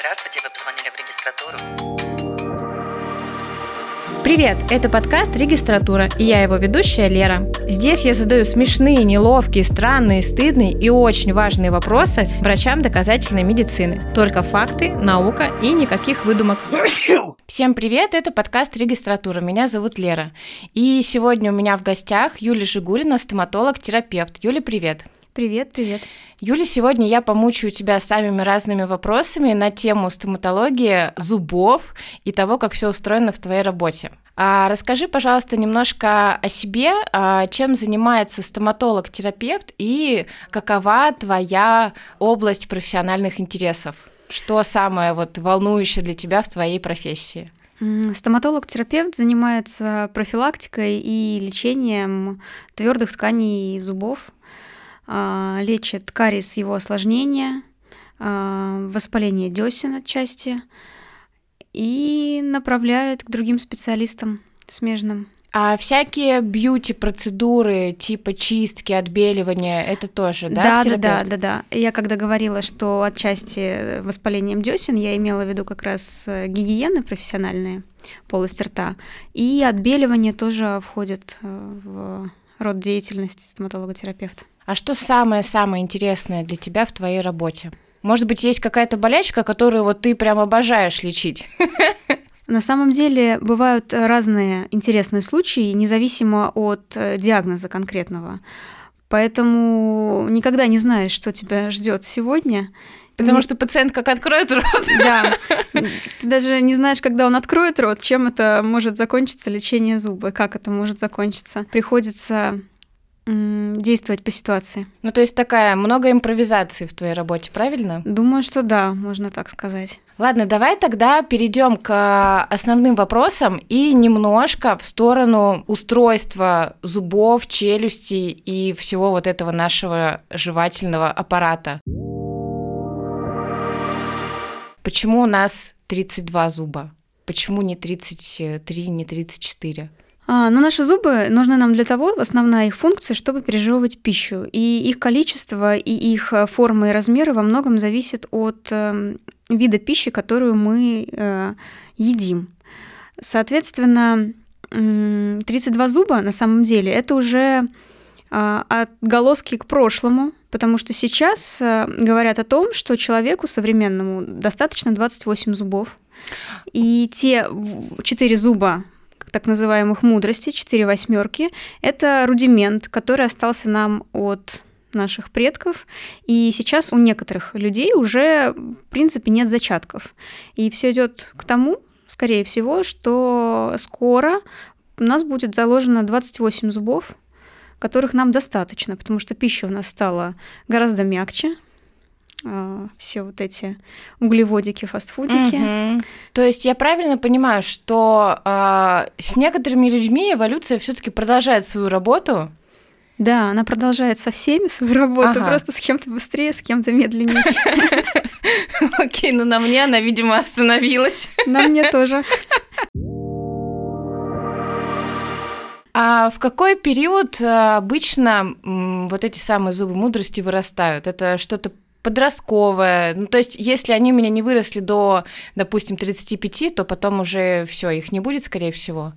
Здравствуйте, вы позвонили в регистратуру. Привет, это подкаст «Регистратура» и я его ведущая Лера. Здесь я задаю смешные, неловкие, странные, стыдные и очень важные вопросы врачам доказательной медицины. Только факты, наука и никаких выдумок. Всем привет, это подкаст «Регистратура». Меня зовут Лера. И сегодня у меня в гостях Юлия Жигулина, стоматолог-терапевт. Юля, привет. Привет, привет. Юля, сегодня я помучаю тебя самыми разными вопросами на тему стоматологии, зубов и того, как все устроено в твоей работе. А расскажи, пожалуйста, немножко о себе, а чем занимается стоматолог-терапевт и какова твоя область профессиональных интересов? Что самое вот волнующее для тебя в твоей профессии? Стоматолог-терапевт занимается профилактикой и лечением твердых тканей зубов, лечит кариес его осложнения, а, воспаление десен отчасти и направляет к другим специалистам смежным. А всякие бьюти-процедуры типа чистки, отбеливания, это тоже, да? Да, да, да, да, да. Я когда говорила, что отчасти воспалением десен, я имела в виду как раз э, гигиены профессиональные, полость рта, и отбеливание тоже входит э, в род деятельности стоматолога-терапевта. А что самое-самое интересное для тебя в твоей работе? Может быть, есть какая-то болячка, которую вот ты прям обожаешь лечить? На самом деле бывают разные интересные случаи, независимо от э, диагноза конкретного. Поэтому никогда не знаешь, что тебя ждет сегодня. Потому не... что пациент как откроет рот. Да. Ты даже не знаешь, когда он откроет рот, чем это может закончиться лечение зуба, как это может закончиться. Приходится действовать по ситуации. Ну, то есть такая много импровизации в твоей работе, правильно? Думаю, что да, можно так сказать. Ладно, давай тогда перейдем к основным вопросам и немножко в сторону устройства зубов, челюстей и всего вот этого нашего жевательного аппарата. Почему у нас 32 зуба? Почему не 33, не 34? А, но наши зубы нужны нам для того, основная их функция, чтобы пережевывать пищу. И их количество, и их э, форма и размеры во многом зависят от э, вида пищи, которую мы э, едим. Соответственно, 32 зуба на самом деле это уже отголоски к прошлому, потому что сейчас э, говорят о том, что человеку современному достаточно 28 зубов. И те 4 зуба так называемых мудростей, четыре восьмерки. Это рудимент, который остался нам от наших предков, и сейчас у некоторых людей уже, в принципе, нет зачатков. И все идет к тому, скорее всего, что скоро у нас будет заложено 28 зубов, которых нам достаточно, потому что пища у нас стала гораздо мягче, а, все вот эти углеводики, фастфудики. Угу. То есть я правильно понимаю, что э, с некоторыми людьми эволюция все-таки продолжает свою работу? Да, она продолжает со всеми свою работу, ага. просто с кем-то быстрее, с кем-то медленнее. Окей, ну на мне она, видимо, остановилась. На мне тоже. А в какой период а, обычно вот эти самые зубы мудрости вырастают? Это что-то подростковая. Ну, то есть, если они у меня не выросли до, допустим, 35, то потом уже все, их не будет, скорее всего.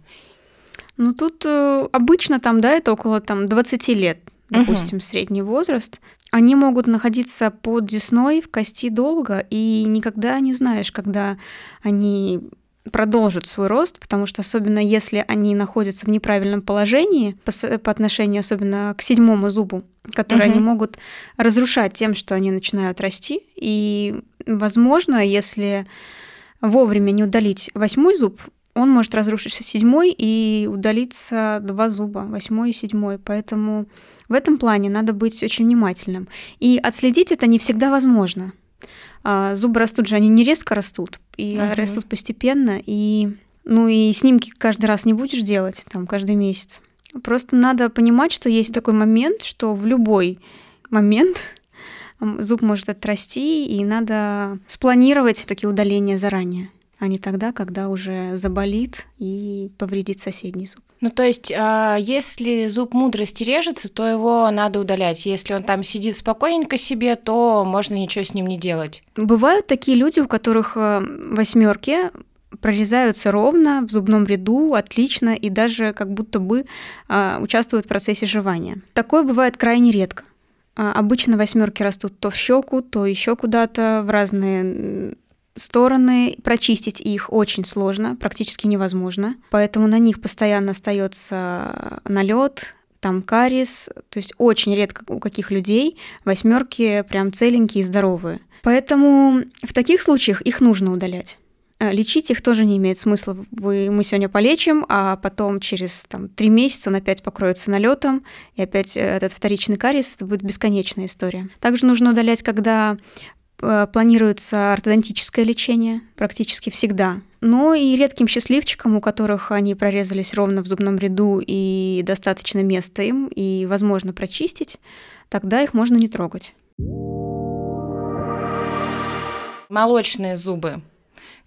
Ну, тут э, обычно там, да, это около там 20 лет, допустим, угу. средний возраст. Они могут находиться под десной в кости долго, и никогда не знаешь, когда они продолжат свой рост, потому что особенно если они находятся в неправильном положении по, по отношению особенно к седьмому зубу, который угу. они могут разрушать тем, что они начинают расти. И, возможно, если вовремя не удалить восьмой зуб, он может разрушиться седьмой и удалиться два зуба, восьмой и седьмой. Поэтому в этом плане надо быть очень внимательным. И отследить это не всегда возможно. А, зубы растут же, они не резко растут, и uh-huh. растут постепенно, и ну и снимки каждый раз не будешь делать, там, каждый месяц. Просто надо понимать, что есть такой момент, что в любой момент зуб может отрасти, и надо спланировать такие удаления заранее а не тогда, когда уже заболит и повредит соседний зуб. Ну, то есть, а, если зуб мудрости режется, то его надо удалять. Если он там сидит спокойненько себе, то можно ничего с ним не делать. Бывают такие люди, у которых э, восьмерки прорезаются ровно в зубном ряду, отлично, и даже как будто бы а, участвуют в процессе жевания. Такое бывает крайне редко. А, обычно восьмерки растут то в щеку, то еще куда-то в разные стороны, прочистить их очень сложно, практически невозможно, поэтому на них постоянно остается налет, там карис, то есть очень редко у каких людей восьмерки прям целенькие и здоровые. Поэтому в таких случаях их нужно удалять. Э, лечить их тоже не имеет смысла. Мы сегодня полечим, а потом через там, три месяца он опять покроется налетом, и опять э, этот вторичный кариес, это будет бесконечная история. Также нужно удалять, когда планируется ортодонтическое лечение практически всегда. Но и редким счастливчикам, у которых они прорезались ровно в зубном ряду и достаточно места им, и возможно прочистить, тогда их можно не трогать. Молочные зубы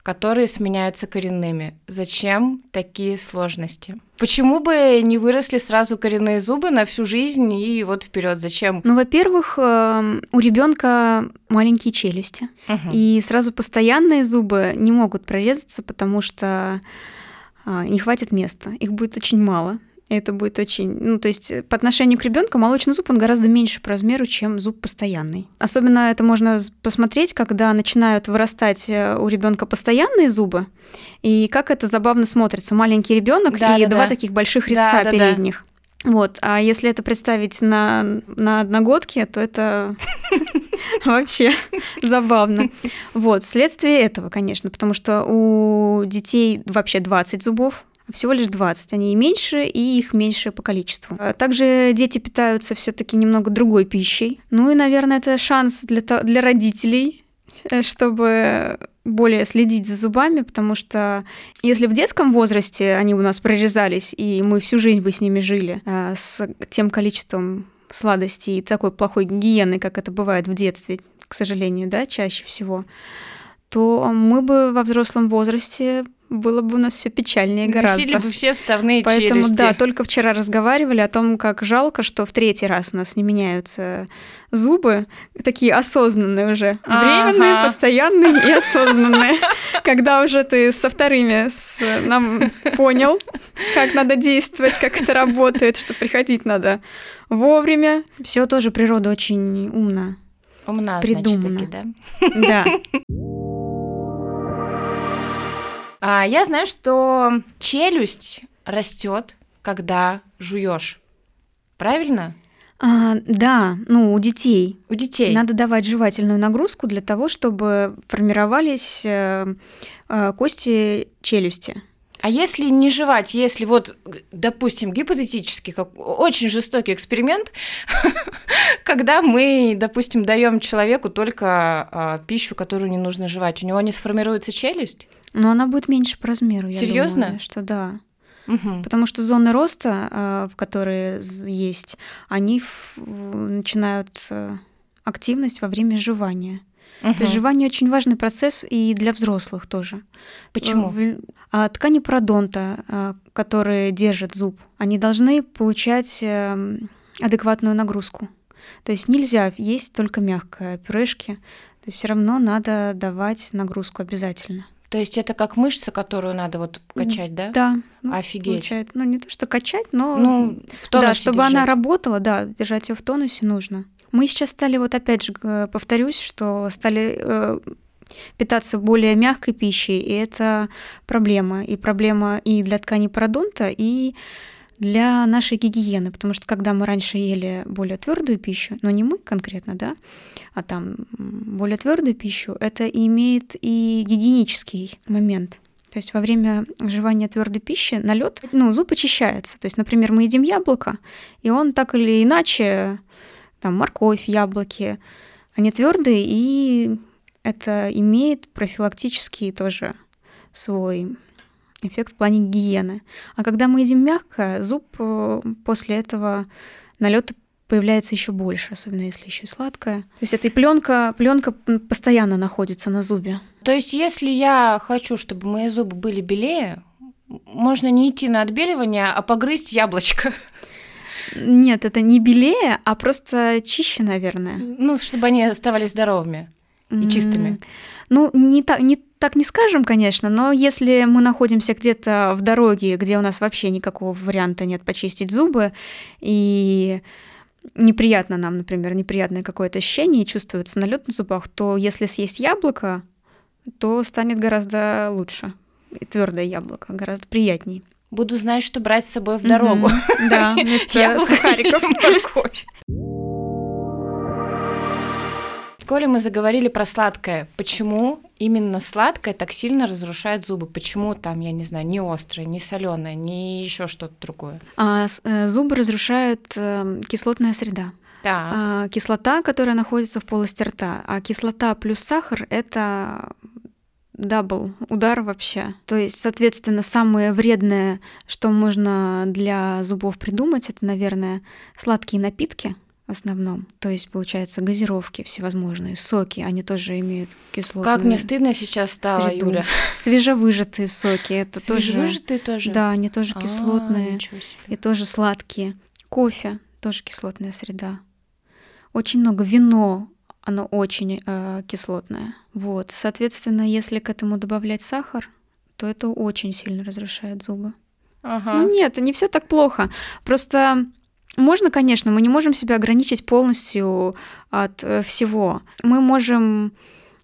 которые сменяются коренными. Зачем такие сложности? Почему бы не выросли сразу коренные зубы на всю жизнь и вот вперед? Зачем? Ну, во-первых, эм, у ребенка маленькие челюсти, угу. и сразу постоянные зубы не могут прорезаться, потому что а, не хватит места, их будет очень мало. Это будет очень... Ну, то есть по отношению к ребенку молочный зуб, он гораздо меньше по размеру, чем зуб постоянный. Особенно это можно посмотреть, когда начинают вырастать э, у ребенка постоянные зубы, и как это забавно смотрится. Маленький ребенок да, и да, два да. таких больших резца да, передних. Да, да. Вот, а если это представить на, на одногодке, то это вообще забавно. Вот, вследствие этого, конечно, потому что у детей вообще 20 зубов, всего лишь 20. Они и меньше, и их меньше по количеству. А также дети питаются все-таки немного другой пищей. Ну и, наверное, это шанс для, для родителей, э, чтобы более следить за зубами, потому что если в детском возрасте они у нас прорезались, и мы всю жизнь бы с ними жили, э, с тем количеством сладостей и такой плохой гигиены, как это бывает в детстве, к сожалению, да, чаще всего, то мы бы во взрослом возрасте было бы у нас все печальнее гораздо. Носили бы все вставные Поэтому, челюсти. да, только вчера разговаривали о том, как жалко, что в третий раз у нас не меняются зубы, такие осознанные уже. Временные, ага. постоянные и осознанные. Когда уже ты со вторыми с, нам понял, как надо действовать, как это работает, что приходить надо вовремя. Все тоже природа очень умна. Умна, придумана. Значит, таки, да? Да. А, я знаю, что челюсть растет, когда жуешь. Правильно? А, да, ну у детей. У детей. Надо давать жевательную нагрузку для того, чтобы формировались э, э, кости челюсти. А если не жевать, если вот, допустим, гипотетически, как очень жестокий эксперимент, когда мы, допустим, даем человеку только а, пищу, которую не нужно жевать, у него не сформируется челюсть? Но она будет меньше по размеру. Серьезно? Я думаю, что да. Угу. Потому что зоны роста, а, в которые есть, они начинают э, активность во время жевания. Угу. То есть жевание очень важный процесс и для взрослых тоже. Почему? А ткани пародонта, а, которые держат зуб, они должны получать эм, адекватную нагрузку. То есть нельзя есть только мягкое пюрешки. То есть все равно надо давать нагрузку обязательно. То есть это как мышца, которую надо вот качать, да? Да. Ну, Офигеть. Получает. Ну, не то, что качать, но... Ну, в тонусе Да, чтобы держать. она работала, да, держать ее в тонусе нужно. Мы сейчас стали, вот опять же, повторюсь, что стали э, питаться более мягкой пищей, и это проблема. И проблема и для ткани пародонта, и для нашей гигиены, потому что когда мы раньше ели более твердую пищу, но не мы конкретно, да, а там более твердую пищу, это имеет и гигиенический момент. То есть во время жевания твердой пищи налет, ну, зуб очищается. То есть, например, мы едим яблоко, и он так или иначе, там, морковь, яблоки, они твердые, и это имеет профилактический тоже свой эффект в плане гигиены. А когда мы едим мягко, зуб э, после этого налета появляется еще больше, особенно если еще и сладкое. То есть эта пленка, пленка постоянно находится на зубе. То есть, если я хочу, чтобы мои зубы были белее, можно не идти на отбеливание, а погрызть яблочко. Нет, это не белее, а просто чище, наверное. Ну, чтобы они оставались здоровыми и чистыми. Ну, не так, не так не скажем, конечно, но если мы находимся где-то в дороге, где у нас вообще никакого варианта нет почистить зубы, и неприятно нам, например, неприятное какое-то ощущение и чувствуется налет на зубах, то если съесть яблоко, то станет гораздо лучше. И твердое яблоко гораздо приятней. Буду знать, что брать с собой в дорогу. Да, вместо сухариков. Коли мы заговорили про сладкое, почему именно сладкое так сильно разрушает зубы? Почему там, я не знаю, не острое, не соленое, не еще что-то другое? А, э, зубы разрушает э, кислотная среда. Да. А, кислота, которая находится в полости рта, а кислота плюс сахар это double удар вообще. То есть, соответственно, самое вредное, что можно для зубов придумать, это, наверное, сладкие напитки в основном. То есть, получается, газировки всевозможные, соки, они тоже имеют кислотную Как мне стыдно сейчас стало, среду. Юля. Свежевыжатые соки, это Свежевыжатые тоже? Да, они тоже А, кислотные и тоже сладкие. Кофе тоже кислотная среда. Очень много вино, оно очень э, кислотное. Вот, соответственно, если к этому добавлять сахар, то это очень сильно разрушает зубы. Ага. Ну нет, не все так плохо. Просто можно, конечно, мы не можем себя ограничить полностью от э, всего. Мы можем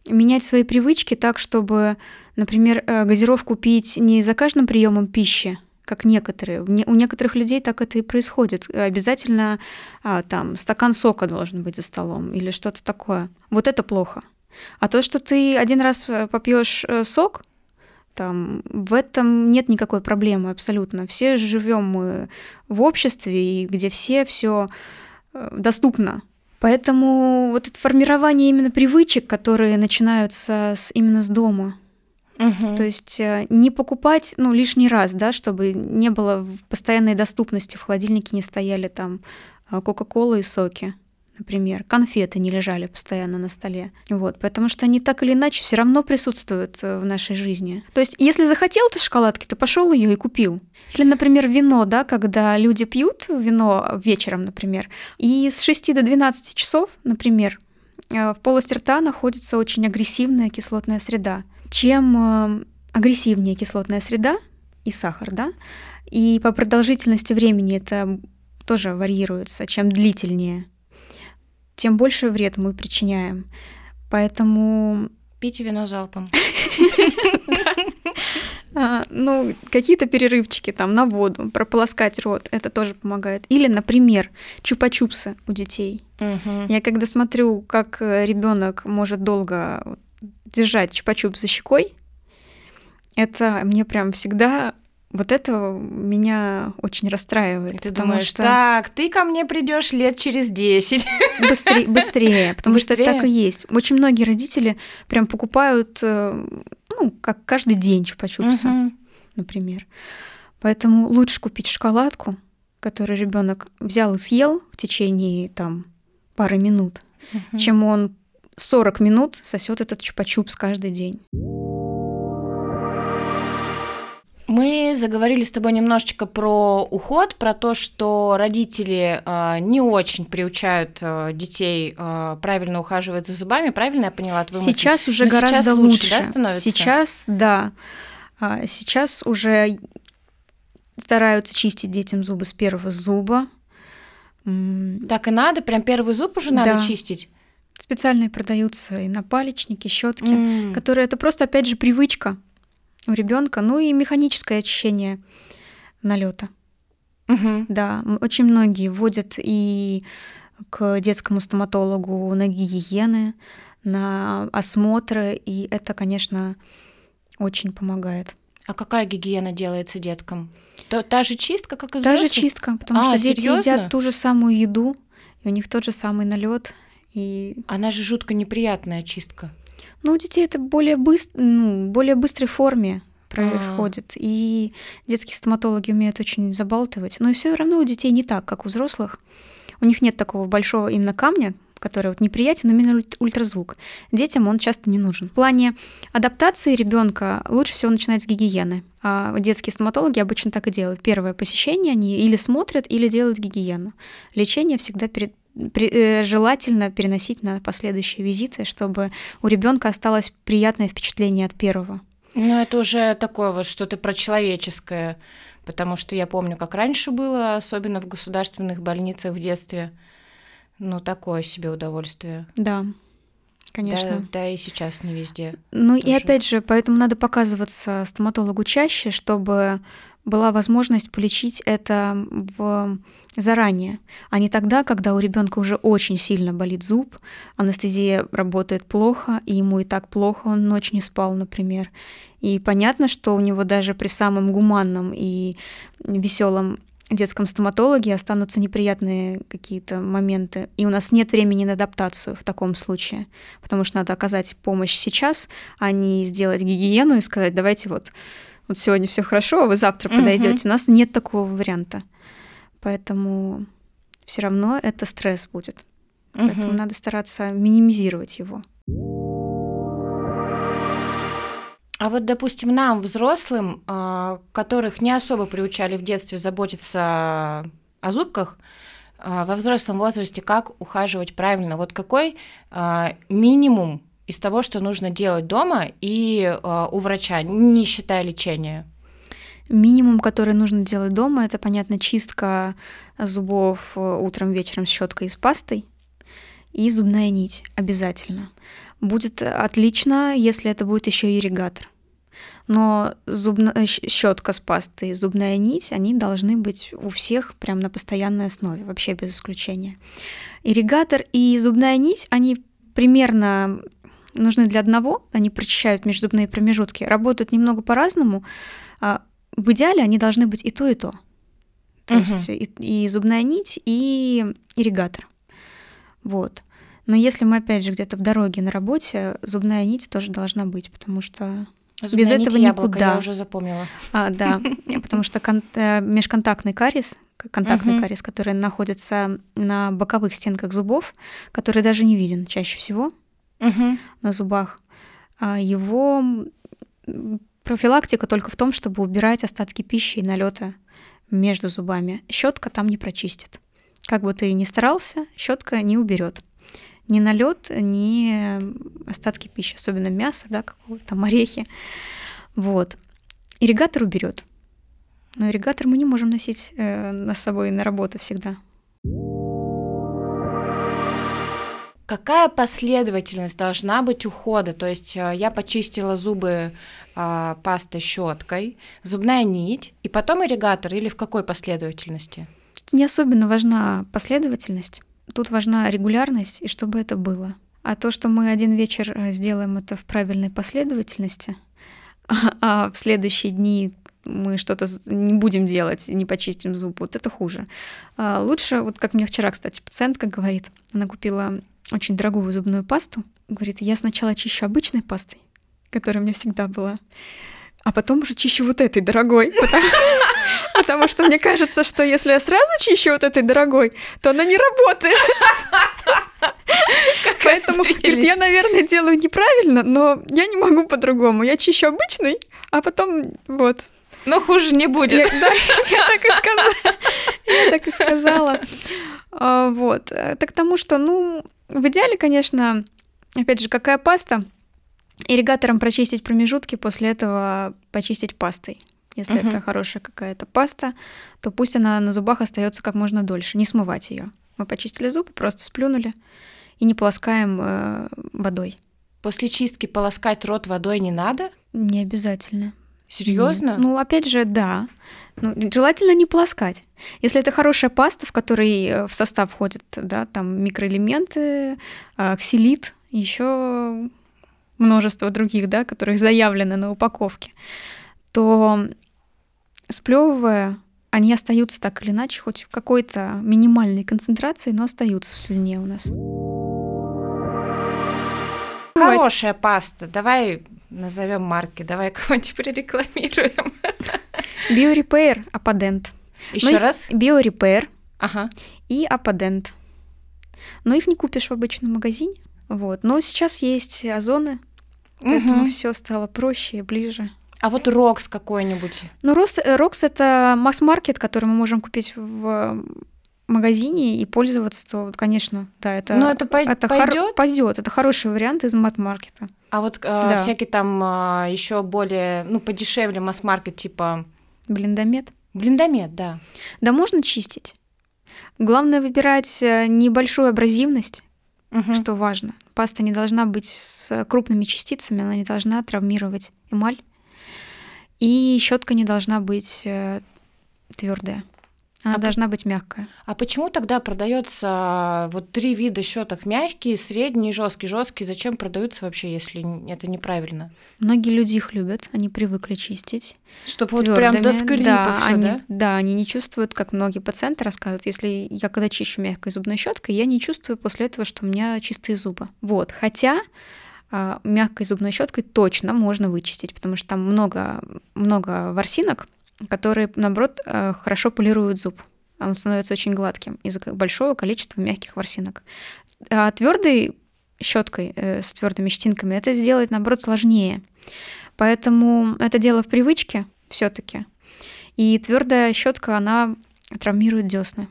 менять свои привычки так, чтобы, например, э, газировку пить не за каждым приемом пищи, как некоторые. У некоторых людей так это и происходит. Обязательно а, там стакан сока должен быть за столом или что-то такое. Вот это плохо. А то, что ты один раз попьешь сок, там, в этом нет никакой проблемы абсолютно. Все живем мы в обществе, и где все все доступно. Поэтому вот это формирование именно привычек, которые начинаются с, именно с дома. Мгм. То есть э, не покупать, ну, лишний раз, да, чтобы не было постоянной доступности, в холодильнике не стояли там а, Кока-Кола и соки, например. Конфеты не лежали постоянно на столе. Вот, потому что они так или иначе все равно присутствуют э, в нашей жизни. То есть, если захотел ты шоколадки, то пошел ее и купил. Или, например, вино, да, когда люди пьют вино вечером, например, и с 6 до 12 часов, например, э, в полости рта находится очень агрессивная кислотная среда. Чем э, агрессивнее кислотная среда и сахар, да, и по продолжительности времени это тоже варьируется, чем длительнее, тем больше вред мы причиняем. Поэтому, Пейте вино залпом. а, ну, какие-то перерывчики там на воду, прополоскать рот, это тоже помогает. Или, например, чупа-чупсы у детей. Я когда смотрю, как ребенок может долго держать чупа-чуп за щекой, это мне прям всегда вот это меня очень расстраивает. И ты потому думаешь, что так, ты ко мне придешь лет через 10. быстрее, быстрее, потому что это так и Быстрее? есть. Очень многие родители прям покупают, э, ну, как каждый день чупа-чупсы, Мгм. например. Поэтому лучше купить шоколадку, которую ребенок взял и съел в течение там пары минут, Мгм. чем он 40 минут сосет этот чупа-чупс каждый день. Мы заговорили с тобой немножечко про уход, про то, что родители э, не очень приучают э, детей э, правильно ухаживать за зубами. Правильно я поняла твою мысль? Сейчас уже Но сейчас гораздо лучше, лучше. да, становится? Сейчас, да. Сейчас уже стараются чистить детям зубы с первого зуба. Так и надо, прям первый зуб уже надо Да. чистить. Специальные продаются и напалечники, щетки, М. которые это просто, опять же, привычка у ребенка, ну и механическое очищение налета. Мгм. Да, очень многие вводят и к детскому стоматологу на гигиены, на осмотры, и это, конечно, очень помогает. А какая гигиена делается деткам? То- та же чистка, как и Та же взрослых? чистка, потому А, что дети серьёзно? едят ту же самую еду, и у них тот же самый налет. И Она же жутко неприятная чистка. Ну, у детей это более быстро, ну, более быстрой форме А. происходит. И детские стоматологи умеют очень забалтывать. Но все равно у детей не так, как у взрослых. У них нет такого большого именно камня, который вот неприятен именно ульт- ультразвук. Детям он часто не нужен. В плане адаптации ребенка лучше всего начинать с гигиены. А детские стоматологи обычно так и делают. Первое посещение они или смотрят, или делают гигиену. Лечение всегда перед э, желательно переносить на последующие визиты, чтобы у ребенка осталось приятное впечатление от первого. Ну, это уже такое вот что-то про человеческое, потому что я помню, как раньше было, особенно в государственных больницах в детстве. Ну, такое себе удовольствие. Да, конечно. Да, да и сейчас не везде. Ну и тоже. опять же, поэтому надо показываться стоматологу чаще, чтобы была возможность полечить это в заранее, а не тогда, когда у ребенка уже очень сильно болит зуб, анестезия работает плохо, и ему и так плохо, он ночь не спал, например. И понятно, что у него даже при самом гуманном и веселом детском стоматологе останутся неприятные какие-то моменты. И у нас нет времени на адаптацию в таком случае, потому что надо оказать помощь сейчас, а не сделать гигиену и сказать, давайте вот, вот сегодня все хорошо, а вы завтра Мгм. подойдете. У нас нет такого варианта. Поэтому все равно это стресс будет. Поэтому Мгм. надо стараться минимизировать его. А вот, допустим, нам, взрослым, а, которых не особо приучали в детстве заботиться о зубках, а, во взрослом возрасте как ухаживать правильно? Вот какой а, минимум из того, что нужно делать дома и у врача, не считая лечения? Минимум, который нужно делать дома, это, понятно, чистка зубов э, утром, вечером с щеткой и с пастой и зубная нить обязательно. Будет отлично, если это будет еще ирригатор. Но зубная щетка с пастой и зубная нить, они должны быть у всех прям на постоянной основе, вообще без исключения. Ирригатор и зубная нить, они примерно нужны для одного, они прочищают межзубные промежутки, работают немного по-разному. А В идеале они должны быть и то, и то. То Мгм. есть и, и зубная нить, и ирригатор. Вот. Но если мы, опять же, где-то в дороге на работе, зубная нить тоже должна быть, потому что Зубная нить этого яблоко, никуда. Я уже запомнила. а, да, потому что кон- э, межконтактный кариес, контактный Мгм. кариес, который находится на боковых стенках зубов, который даже не виден чаще всего на зубах, а, его профилактика только в том, чтобы убирать остатки пищи и налета между зубами. Щетка там не прочистит. Как бы ты ни старался, щетка не уберет ни налет, ни остатки пищи, особенно мясо, да, какого-то там орехи. Вот. Ирригатор уберет. Но ирригатор мы не можем носить э, на собой на работу всегда. Какая последовательность должна быть ухода? То есть э, я почистила зубы а, пастой щеткой, зубная нить, и потом ирригатор, или в какой последовательности? Не особенно важна последовательность. Тут важна регулярность и чтобы это было. А то, что мы один вечер э, сделаем это в правильной последовательности, а, в следующие дни мы что-то не будем делать, не почистим зуб, вот это хуже. А Лучше, вот как мне вчера, кстати, пациентка говорит, она купила очень дорогую зубную пасту, говорит, я сначала чищу обычной пастой, которая у меня всегда была, а потом уже чищу вот этой дорогой, потому, потому что мне кажется, что если я сразу чищу вот этой дорогой, то она не работает. Поэтому, говорит, я, наверное, делаю неправильно, но я не могу по-другому. Я чищу обычный, а потом вот. Ну, хуже не будет. Я, да, я так и сказала. Я так и сказала. Вот. Это к тому, что, ну, в идеале, конечно, опять же, какая паста, ирригатором прочистить промежутки, после этого почистить пастой. Если Мгм. это хорошая какая-то паста, то пусть она на зубах остается как можно дольше, не смывать ее. Мы почистили зубы, просто сплюнули и не полоскаем э, водой. После чистки полоскать рот водой не надо? Не обязательно. Серьезно? Ну, опять же, да. Ну, желательно не полоскать. Если это хорошая паста, в которой э, в состав входят, да, там микроэлементы, э, ксилит, еще множество других, да, которые заявлены на упаковке, то сплевывая, они остаются так или иначе, хоть в какой-то минимальной концентрации, но остаются в слюне у нас. Хорошая паста. Давай назовем марки, давай кого-нибудь прорекламируем. Biorepair, Apadent. Еще Ну, раз. Biorepair Ага. и Apadent. Но их не купишь в обычном магазине. Вот. Но сейчас есть озоны, поэтому Мгм. все стало проще и ближе. А вот R.O.C.S. какой-нибудь. Ну, Рос, э, R.O.C.S. это масс-маркет, который мы можем купить в э, магазине и пользоваться, то, конечно, да, это, Ну, это пой- это пойдет? пойдет. Это хороший вариант из масс-маркета. А вот э, Да. всякий там еще более, ну, подешевле масс-маркет, типа Блиндомет. блиндомет, да. Да можно чистить. Главное выбирать э, небольшую абразивность, Мгм. что важно. Паста не должна быть с крупными частицами, она не должна травмировать эмаль. И щетка не должна быть твердая. Она А должна быть мягкая. А почему тогда продается вот три вида щеток мягкие, средний и жесткий? Жесткий зачем продаются вообще, если это неправильно? Многие люди их любят, они привыкли чистить. Чтобы вот прям до твёрдыми. скрипа да, всё, они, да? да, они не чувствуют, как многие пациенты рассказывают, если я когда чищу мягкой зубной щеткой, я не чувствую после этого, что у меня чистые зубы. Вот, хотя а, мягкой зубной щеткой точно можно вычистить, потому что там много, много ворсинок, которые, наоборот, э, хорошо полируют зуб. Он становится очень гладким из-за большого количества мягких ворсинок. А твердой щеткой э, с твердыми щетинками это сделать, наоборот, сложнее. Поэтому это дело в привычке все-таки. И твердая щетка, она травмирует десны.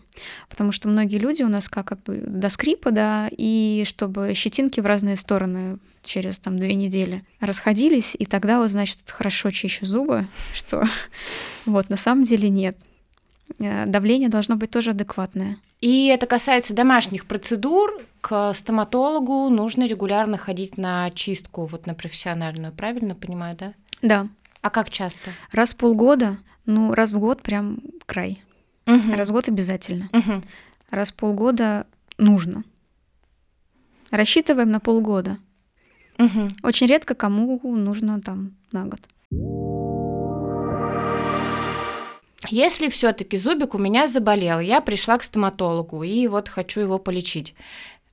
Потому что многие люди у нас как, до скрипа, да, и чтобы щетинки в разные стороны через там две недели расходились, и тогда вот, значит, хорошо чищу зубы, что вот на самом деле нет. Э, Давление должно быть тоже адекватное. И это касается домашних процедур. К стоматологу нужно регулярно ходить на чистку, вот на профессиональную, правильно понимаю, да? Да, А как часто? раз в полгода, ну, раз в год прям край. Мгм. Раз в год обязательно. Мгм. Раз в полгода нужно. Рассчитываем на полгода. Мгм. Очень редко кому нужно там на год. Если все-таки зубик у меня заболел, я пришла к стоматологу и вот хочу его полечить.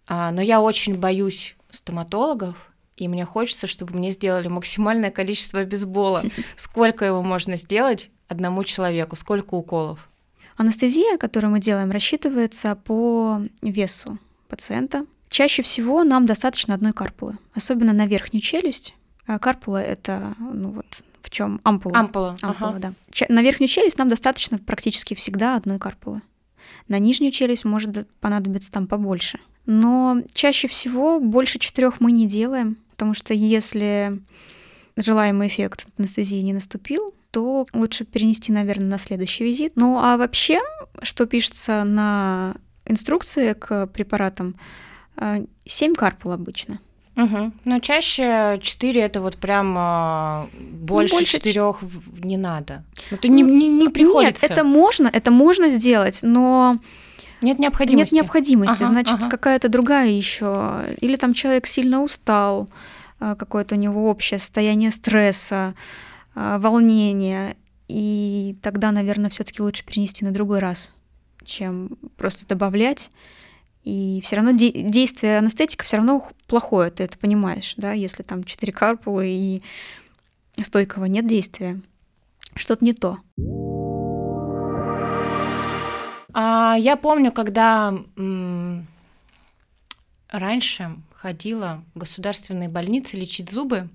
А, но я очень боюсь стоматологов, и мне хочется, чтобы мне сделали максимальное количество бейсбола. Сколько его можно сделать одному человеку? Сколько уколов? Анестезия, которую мы делаем, рассчитывается по весу пациента. Чаще всего нам достаточно одной карпулы, особенно на верхнюю челюсть. А Карпула это ну вот в чем ампула. Ампула. Ампула, ага. да. Ча- На верхнюю челюсть нам достаточно практически всегда одной карпулы. На нижнюю челюсть может понадобиться там побольше. Но чаще всего больше четырех мы не делаем, потому что если желаемый эффект анестезии не наступил, то лучше перенести, наверное, на следующий визит. Ну а вообще, что пишется на инструкции к препаратам, 7 карпул обычно. Мгм. Но чаще 4 это вот прям а, больше больше ч- 4 не надо. Это не, не, не приходится. Нет, это можно, это можно сделать, но Нет необходимости. Нет необходимости, Ага, значит, ага. какая-то другая еще. Или там человек сильно устал, а, какое-то у него общее состояние стресса, а, волнения. И тогда, наверное, все-таки лучше перенести на другой раз, чем просто добавлять. И все равно де- действие анестетика все равно плохое, ты это понимаешь, да, если там 4 карпулы и стойкого нет действия. Что-то не то. А, я помню, когда м, раньше ходила в государственные больницы лечить зубы,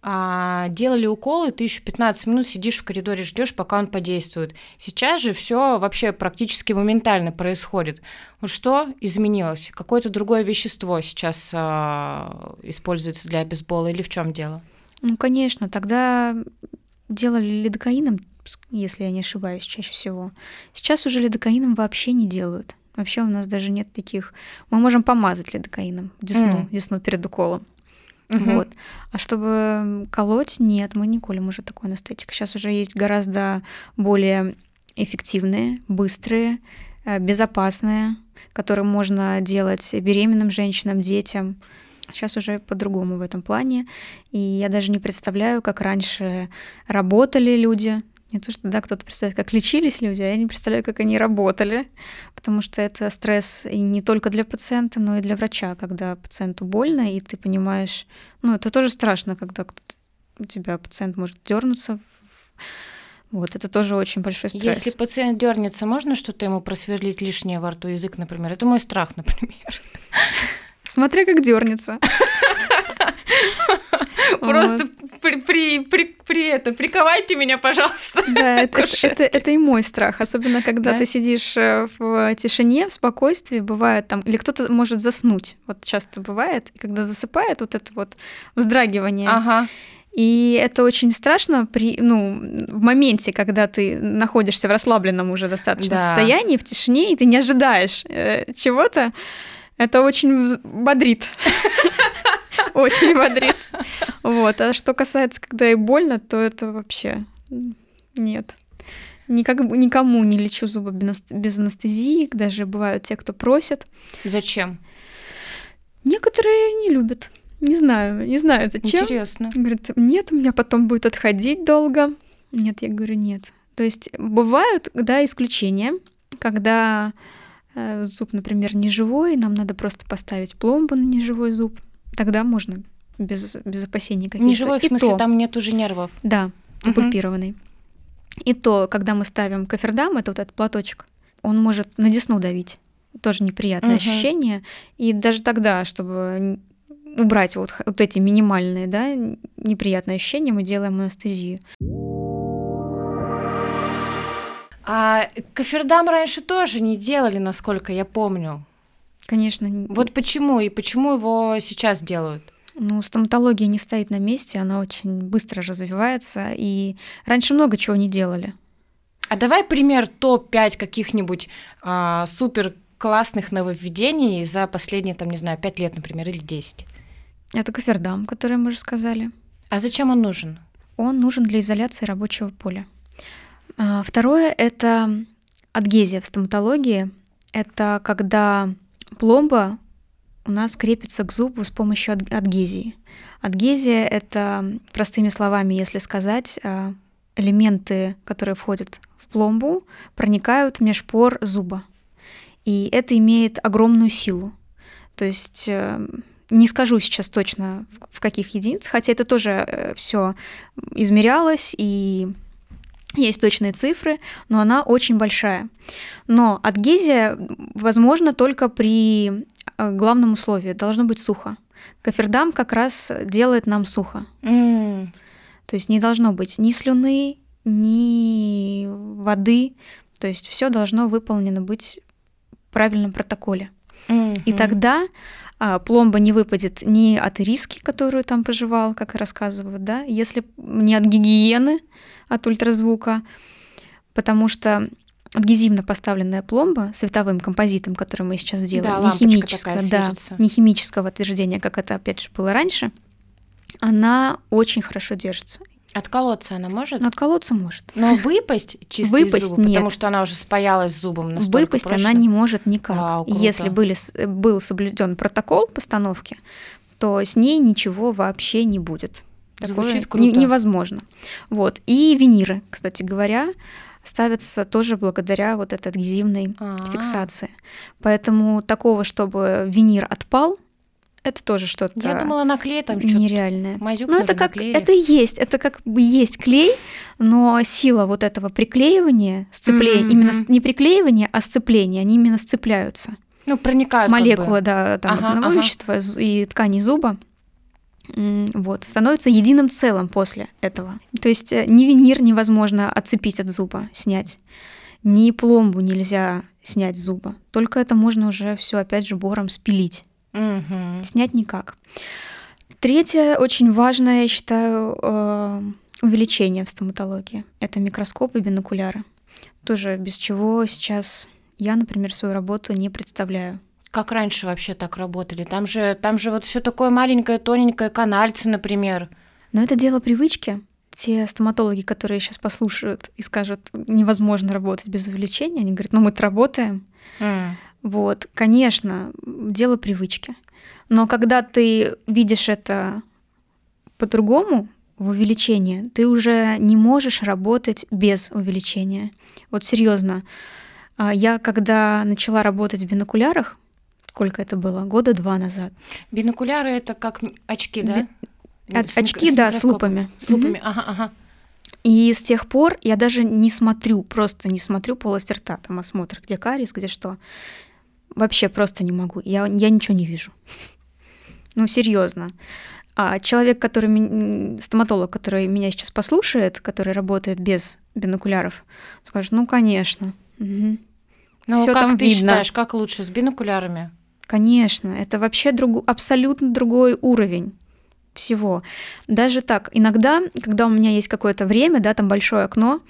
а, делали уколы, ты еще 15 минут сидишь в коридоре, ждешь, пока он подействует. Сейчас же все вообще практически моментально происходит. Вот что изменилось? Какое-то другое вещество сейчас а, используется для бейсбола или в чем дело? Ну, конечно, тогда делали лидокаином, если я не ошибаюсь, чаще всего. Сейчас уже лидокаином вообще не делают. Вообще у нас даже нет таких... Мы можем помазать лидокаином десну, М. десну перед уколом. Мгм. Вот. А чтобы колоть, нет, мы не колем уже такой анестетик. Сейчас уже есть гораздо более эффективные, быстрые, э, безопасные, которые можно делать беременным женщинам, детям. Сейчас уже по-другому в этом плане. И я даже не представляю, как раньше работали люди. Не то, что да, кто-то представляет, как лечились люди, а я не представляю, как они работали, потому что это стресс и не только для пациента, но и для врача, когда пациенту больно, и ты понимаешь, ну, это тоже страшно, когда у тебя пациент может дернуться Вот, это тоже очень большой стресс. Если пациент дернется, можно что-то ему просверлить лишнее во рту, язык, например? Это мой страх, например. Смотря как дернется. Просто при, при, при, при это, приковайте меня, пожалуйста. Да, это, это, это, и мой страх. Особенно, когда да? ты сидишь э, в тишине, в спокойствии, бывает там, или кто-то может заснуть. Вот часто бывает, и когда засыпает, вот это вот вздрагивание. Ага. И это очень страшно при, ну, в моменте, когда ты находишься в расслабленном уже достаточно да. состоянии, в тишине, и ты не ожидаешь э, чего-то. Это очень бодрит. Очень бодрит. Вот. А что касается, когда и больно, то это вообще нет. Никак, никому не лечу зубы без анестезии, даже бывают те, кто просят. Зачем? Некоторые не любят. Не знаю, не знаю зачем. Интересно. Говорит, нет, у меня потом будет отходить долго. Нет, я говорю, нет. То есть бывают, да, исключения, когда зуб, например, не живой, нам надо просто поставить пломбу на неживой зуб. Тогда можно без, без опасений каких-то. Неживой, в смысле, то, там нет уже нервов? Да, опульпированный. Угу. И то, когда мы ставим кофердам, это вот этот платочек, он может на десну давить. Тоже неприятное угу. ощущение. И даже тогда, чтобы убрать вот, вот эти минимальные, да, неприятные ощущения, мы делаем анестезию. А кофердам раньше тоже не делали, насколько я помню. Конечно. Вот почему и почему его сейчас делают? Ну, стоматология не стоит на месте, она очень быстро развивается, и раньше много чего не делали. А давай пример топ-5 каких-нибудь а, супер классных нововведений за последние, там, не знаю, 5 лет, например, или 10. Это кофердам, который мы уже сказали. А зачем он нужен? Он нужен для изоляции рабочего поля. А, второе — это адгезия в стоматологии. Это когда Пломба у нас крепится к зубу с помощью адгезии. Адгезия — это, простыми словами, если сказать, а, элементы, которые входят в пломбу, проникают в межпор зуба. И это имеет огромную силу. То есть э, не скажу сейчас точно в каких единицах, хотя это тоже э, все измерялось и есть точные цифры, но она очень большая. Но адгезия возможна только при э, главном условии. Должно быть сухо. Кафердам как раз делает нам сухо. Mm. То есть не должно быть ни слюны, ни воды. То есть все должно выполнено быть в правильном протоколе. Mm-hmm. И тогда пломба не выпадет ни от риски, которую там пожевал, как рассказывают, да, если не от гигиены, от ультразвука, потому что адгезивно поставленная пломба световым композитом, который мы сейчас делаем, да, не химического, да, не химического отверждения, как это опять же было раньше, она очень хорошо держится. Отколоться она может? Ну, отколоться может. Но выпасть чисто выпасть из зуба, нет. потому что она уже спаялась зубом настолько Выпасть прочно. она не может никак. Вау, круто. Если были, был соблюден протокол постановки, то с ней ничего вообще не будет. Такое Звучит круто. не- невозможно. Вот. И виниры, кстати говоря, ставятся тоже благодаря вот этой адгезивной А-а. фиксации. Поэтому такого, чтобы винир отпал, это тоже что-то Я думала, наклей там что-то. нереальное. Мазюк, Ну, это как наклеили. это есть, это как бы есть клей, но сила вот этого приклеивания, сцепления, Мгм, именно не приклеивания, а сцепления, они именно сцепляются. Ну, проникают как бы. Да, там Ага, одного ага. вещества и ткани зуба вот, становятся единым целым после этого. То есть э, ни винир невозможно отцепить от зуба, снять, ни пломбу нельзя снять с зуба. Только это можно уже все опять же бором спилить. Мгм. Снять никак. Третье, очень важное, я считаю, э, увеличение в стоматологии. Это микроскоп и бинокуляры. Тоже без чего сейчас я, например, свою работу не представляю. Как раньше вообще так работали? Там же, там же вот все такое маленькое, тоненькое, канальце, например. Но это дело привычки. Те стоматологи, которые сейчас послушают и скажут, невозможно работать без увеличения, они говорят, ну мы-то работаем. М. Вот, конечно, дело привычки. Но когда ты видишь это по-другому, в увеличении, ты уже не можешь работать без увеличения. Вот серьезно. А Я когда начала работать в бинокулярах, сколько это было? Года два назад. Бинокуляры это как очки, да? С мик- очки, с да, с лупами. С лупами, ага, ага. И с тех пор я даже не смотрю, просто не смотрю полость рта, там осмотр, где кариес, где что. Вообще просто не могу. Я, я ничего не вижу. Ну, серьезно. А человек, который стоматолог, который меня сейчас послушает, который работает без бинокуляров, скажет, ну, конечно. Угу. Ну, Всё как там ты видно. считаешь, как лучше с бинокулярами? Конечно, это вообще друг, абсолютно другой уровень всего. Даже так, иногда, когда у меня есть какое-то время, да, там большое окно,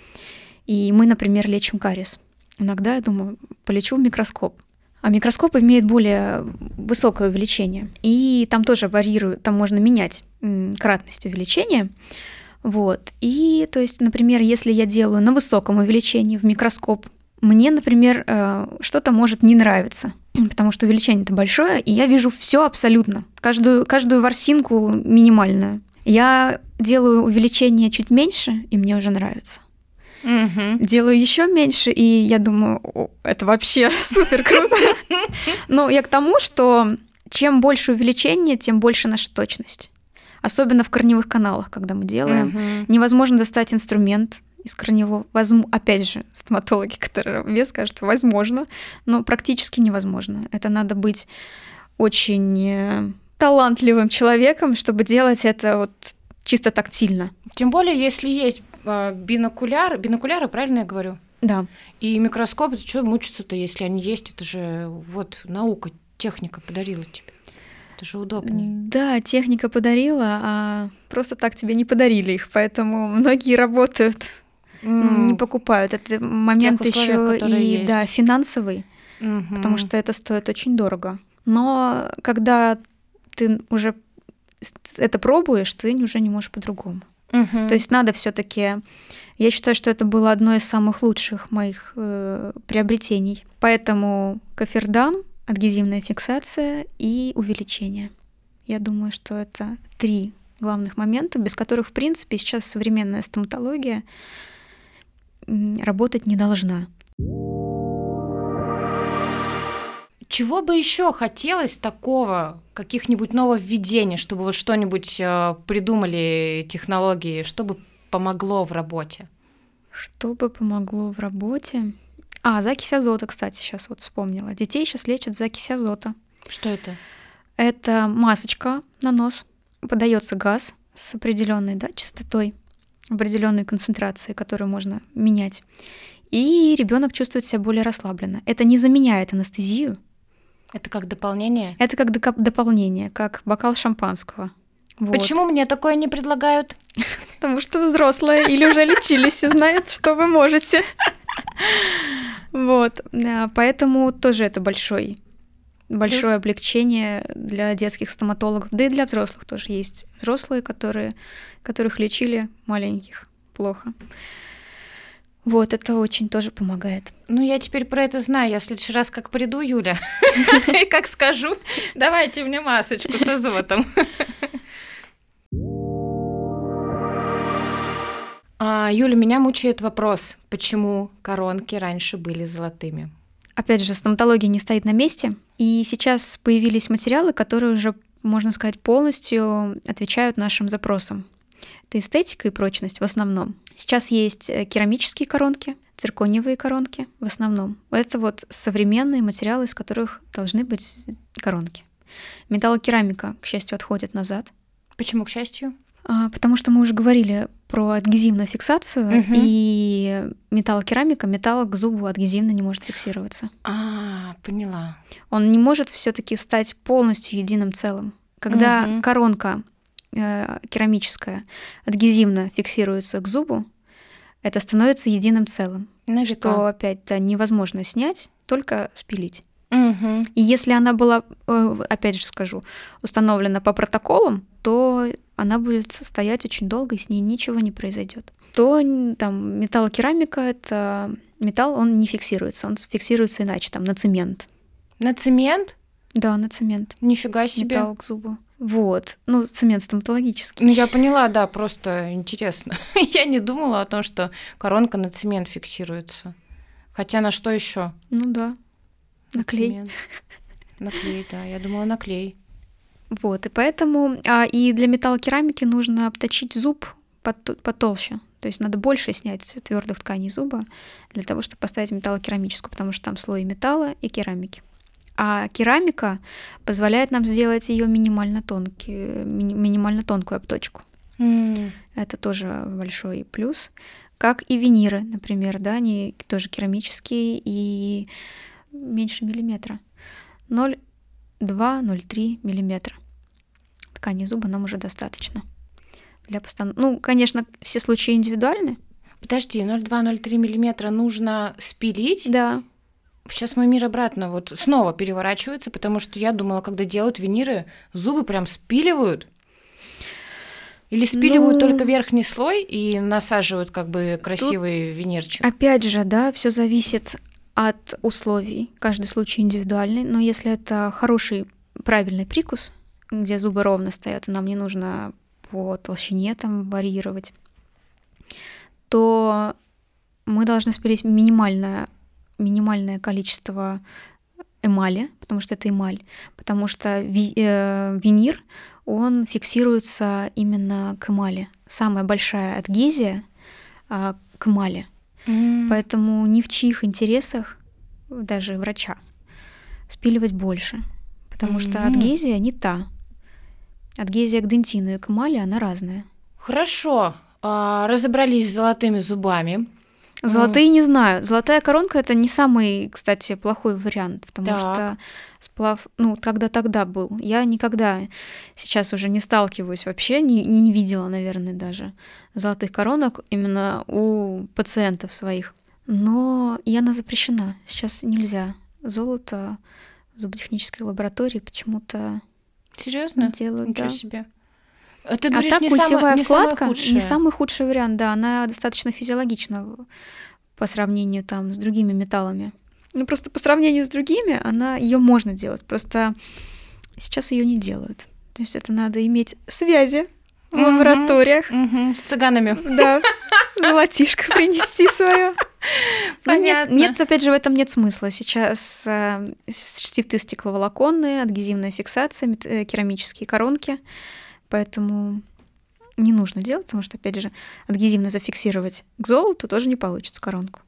и мы, например, лечим кариес, иногда я думаю, полечу в микроскоп. А микроскоп имеет более высокое увеличение. И там тоже варьирует, там можно менять кратность увеличения. Вот. И, то есть, например, если я делаю на высоком увеличении в микроскоп, мне, например, э, что-то может не нравиться, потому что увеличение-то большое, и я вижу все абсолютно, каждую, каждую ворсинку минимальную. Я делаю увеличение чуть меньше, и мне уже нравится. Угу. Делаю еще меньше, и я думаю, это вообще супер круто. Но я к тому, что чем больше увеличение, тем больше наша точность. Особенно в корневых каналах, когда мы делаем. Угу. Невозможно достать инструмент, из корневого, возьму, опять же, стоматологи, которые вес скажут, возможно, но практически невозможно. Это надо быть очень э, талантливым человеком, чтобы делать это вот чисто тактильно. Тем более, если есть бинокуляр, бинокуляры, правильно я говорю? Да. И микроскоп, что мучиться-то, если они есть? Это же вот наука, техника подарила тебе. Это же удобнее. Да, техника подарила, а просто так тебе не подарили их, поэтому многие работают ну, не покупают. Это момент еще и есть. да, финансовый, угу. потому что это стоит очень дорого. Но когда ты уже это пробуешь, ты уже не можешь по-другому. То есть надо все-таки. Я считаю, что это было одно из самых лучших моих э, приобретений. Поэтому кофердам, адгезивная фиксация и увеличение. Я думаю, что это три главных момента, без которых, в принципе, сейчас современная стоматология работать не должна. Чего бы еще хотелось такого, каких-нибудь нововведений, чтобы вот что-нибудь э, придумали технологии, чтобы помогло в работе? Что бы помогло в работе? А, закись азота, кстати, сейчас вот вспомнила. Детей сейчас лечат в закись азота. Что это? Это масочка на нос. Подается газ с определенной да, частотой определенной концентрации, которую можно менять. И ребенок чувствует себя более расслабленно. Это не заменяет анестезию. Это как дополнение? Это как дополнение, как бокал шампанского. Вот. Почему мне такое не предлагают? Потому что взрослые или уже лечились и знают, что вы можете. Вот. Поэтому тоже это большой большое облегчение для детских стоматологов, да и для взрослых тоже есть взрослые, которые, которых лечили маленьких плохо. Вот, это очень тоже помогает. Ну, я теперь про это знаю. Я в следующий раз как приду, Юля, и как скажу, давайте мне масочку с азотом. А, Юля, меня мучает вопрос, почему коронки раньше были золотыми? Опять же, стоматология не стоит на месте, и сейчас появились материалы, которые уже, можно сказать, полностью отвечают нашим запросам. Это эстетика и прочность в основном. Сейчас есть э, керамические коронки, циркониевые коронки в основном. Это вот современные материалы, из которых должны быть коронки. Металлокерамика, к счастью, отходит назад. Почему, к счастью? А, потому что мы уже говорили про адгезивную фиксацию, угу. и металлокерамика, металл к зубу адгезивно не может фиксироваться. А, поняла. Он не может все-таки стать полностью единым целым. Когда угу. коронка керамическая адгезивно фиксируется к зубу, это становится единым целым. На что опять-то невозможно снять, только спилить. Угу. И если она была, э, опять же скажу, установлена по протоколам, то она будет стоять очень долго, и с ней ничего не произойдет. То там металлокерамика — это металл, он не фиксируется, он фиксируется иначе, там, на цемент. На цемент? Да, на цемент. Нифига себе. Металл к зубу. Вот. Ну, цемент стоматологический. Ну, я поняла, да, просто интересно. я не думала о том, что коронка на цемент фиксируется. Хотя на что еще? Ну да. На клей. На клей, да. Я думала, на клей. Вот, и поэтому... А, и для металлокерамики нужно обточить зуб потолще. То есть надо больше снять твердых тканей зуба для того, чтобы поставить металлокерамическую, потому что там слой металла и керамики. А керамика позволяет нам сделать ее минимально, тонкий, минимально тонкую обточку. Mm. Это тоже большой плюс. Как и виниры, например, да, они тоже керамические и меньше миллиметра. 0,2-0,3 миллиметра. Ткани зуба нам уже достаточно для постанов... Ну, конечно, все случаи индивидуальны. Подожди, 0,2-0,3 миллиметра нужно спилить? Да. Сейчас мой мир обратно вот снова переворачивается, потому что я думала, когда делают виниры, зубы прям спиливают. Или спиливают ну, только верхний слой и насаживают как бы красивый винирчик? Опять же, да, все зависит от условий. Каждый случай индивидуальный, но если это хороший, правильный прикус, где зубы ровно стоят, и нам не нужно по толщине там варьировать, то мы должны спилить минимальное, минимальное количество эмали, потому что это эмаль, потому что ви, э, винир, он фиксируется именно к эмали. Самая большая адгезия э, к эмали. Mm. Поэтому ни в чьих интересах, даже врача, спиливать больше. Потому mm-hmm. что адгезия не та. Адгезия к дентину и к эмали, она разная. Хорошо. А, разобрались с золотыми зубами. Золотые mm. не знаю. Золотая коронка это не самый, кстати, плохой вариант, потому так. что сплав, ну, когда тогда был. Я никогда сейчас уже не сталкиваюсь вообще, не, не видела, наверное, даже золотых коронок именно у пациентов своих. Но и она запрещена. Сейчас нельзя. Золото в зуботехнической лаборатории почему-то Серьезно? Делают, Ничего да. себе. А ты говоришь, а так не культевая самое, не вкладка самое не самый худший вариант, да, она достаточно физиологична по сравнению там с другими металлами. Ну просто по сравнению с другими, она ее можно делать, просто сейчас ее не делают. То есть это надо иметь связи в лабораториях. Угу, с цыганами. Да, золотишко принести свое. Нет, нет, опять же, в этом нет смысла. Сейчас э, штифты стекловолоконные, адгезивная фиксация, э, керамические коронки. Поэтому не нужно делать, потому что, опять же, адгезивно зафиксировать к золоту тоже не получится коронку.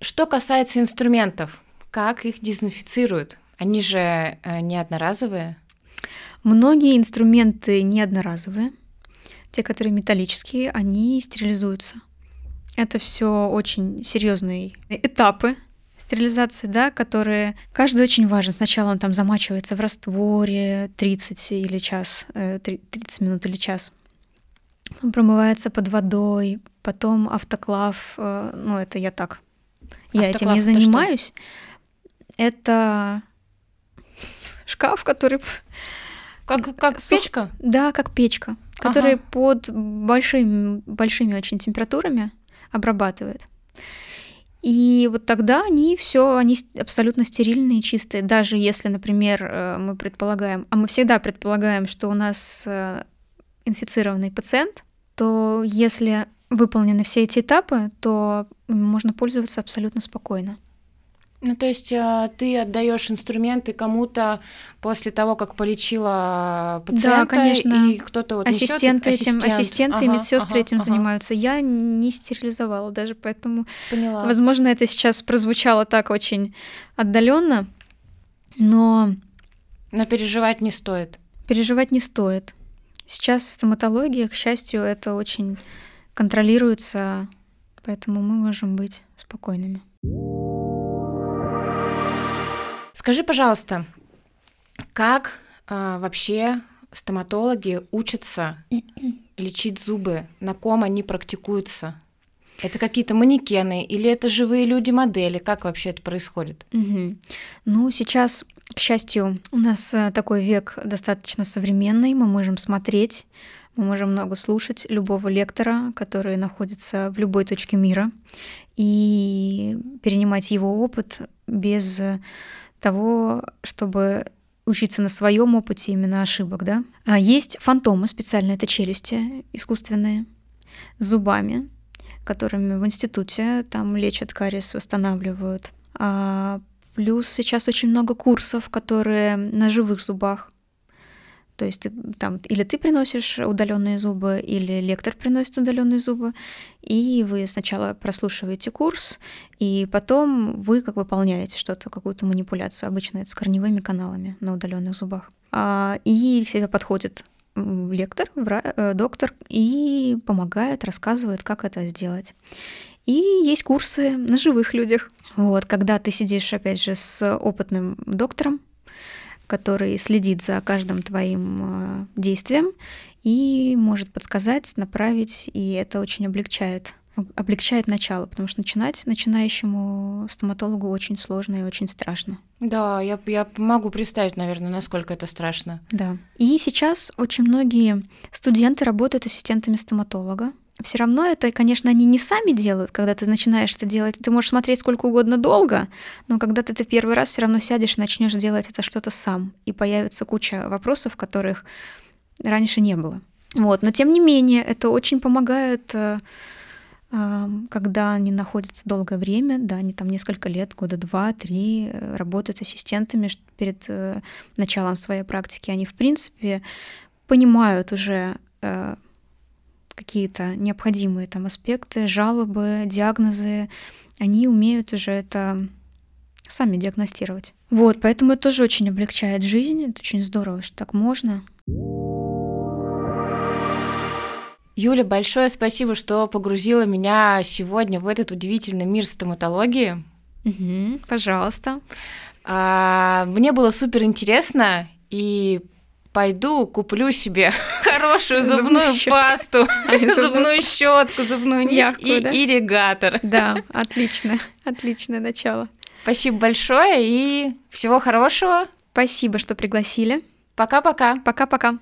Что касается инструментов, как их дезинфицируют? Они же э, не одноразовые. Многие инструменты не одноразовые. Те, которые металлические, они стерилизуются. Это все очень серьезные этапы стерилизации, да, которые каждый очень важен. Сначала он там замачивается в растворе 30 или час, 30 э, минут или час. Он промывается под водой, потом автоклав, э, ну это я так, я автоклав этим не занимаюсь. Это шкаф, который как, как Сух... печка? Да, как печка, которая ага. под большими, большими очень температурами обрабатывает. И вот тогда они все, они абсолютно стерильные, чистые. Даже если, например, э, мы предполагаем, а мы всегда предполагаем, что у нас э, инфицированный пациент, то если выполнены все эти этапы, то можно пользоваться абсолютно спокойно. Ну, то есть э, ты отдаешь инструменты кому-то после того, как полечила пациента, да, конечно. и кто-то вот ассистенты несёт, этим, ассистент. ассистенты ага, и медсестры ага, этим ага. занимаются. Я не стерилизовала даже, поэтому, Поняла. возможно, это сейчас прозвучало так очень отдаленно, но но переживать не стоит. Переживать не стоит. Сейчас в стоматологии, к счастью, это очень контролируется, поэтому мы можем быть спокойными. Скажи, пожалуйста, как а, вообще стоматологи учатся лечить зубы? На ком они практикуются? Это какие-то манекены или это живые люди-модели? Как вообще это происходит? Угу. Ну, сейчас, к счастью, у нас э, такой век достаточно современный. Мы можем смотреть, мы можем много слушать любого лектора, который находится в любой точке мира, и перенимать его опыт без того, чтобы учиться на своем опыте именно ошибок, да. А есть фантомы специально, это челюсти искусственные, зубами, которыми в институте там лечат кариес, восстанавливают. А плюс сейчас очень много курсов, которые на живых зубах. То есть ты, там или ты приносишь удаленные зубы, или лектор приносит удаленные зубы, и вы сначала прослушиваете курс, и потом вы как выполняете что-то, какую-то манипуляцию. Обычно это с корневыми каналами на удаленных зубах. А, и к себе подходит лектор, э, доктор, и помогает, рассказывает, как это сделать. И есть курсы на живых людях. Вот, когда ты сидишь, опять же, с опытным доктором, который следит за каждым твоим э, действием и может подсказать, направить, и это очень облегчает облегчает начало, потому что начинать начинающему стоматологу очень сложно и очень страшно. Да, я, я могу представить, наверное, насколько это страшно. Да. И сейчас очень многие студенты работают ассистентами стоматолога все равно это, конечно, они не сами делают, когда ты начинаешь это делать. Ты можешь смотреть сколько угодно долго, но когда ты это первый раз все равно сядешь и начнешь делать это что-то сам, и появится куча вопросов, которых раньше не было. Вот, но тем не менее, это очень помогает, э, э, когда они находятся долгое время, да, они там несколько лет, года два, три, э, работают ассистентами перед началом своей практики. Они, в принципе, понимают уже какие-то необходимые там аспекты, жалобы, диагнозы, они умеют уже это сами диагностировать. Вот, поэтому это тоже очень облегчает жизнь, это очень здорово, что так можно. Юля, большое спасибо, что погрузила меня сегодня в этот удивительный мир стоматологии. Угу, пожалуйста. А, мне было супер интересно, и пойду куплю себе хорошую зубную, пасту, зубную щетку, зубную нить и ирригатор. Да, отлично, отличное начало. Спасибо большое и всего хорошего. Спасибо, что пригласили. Пока-пока. Пока-пока.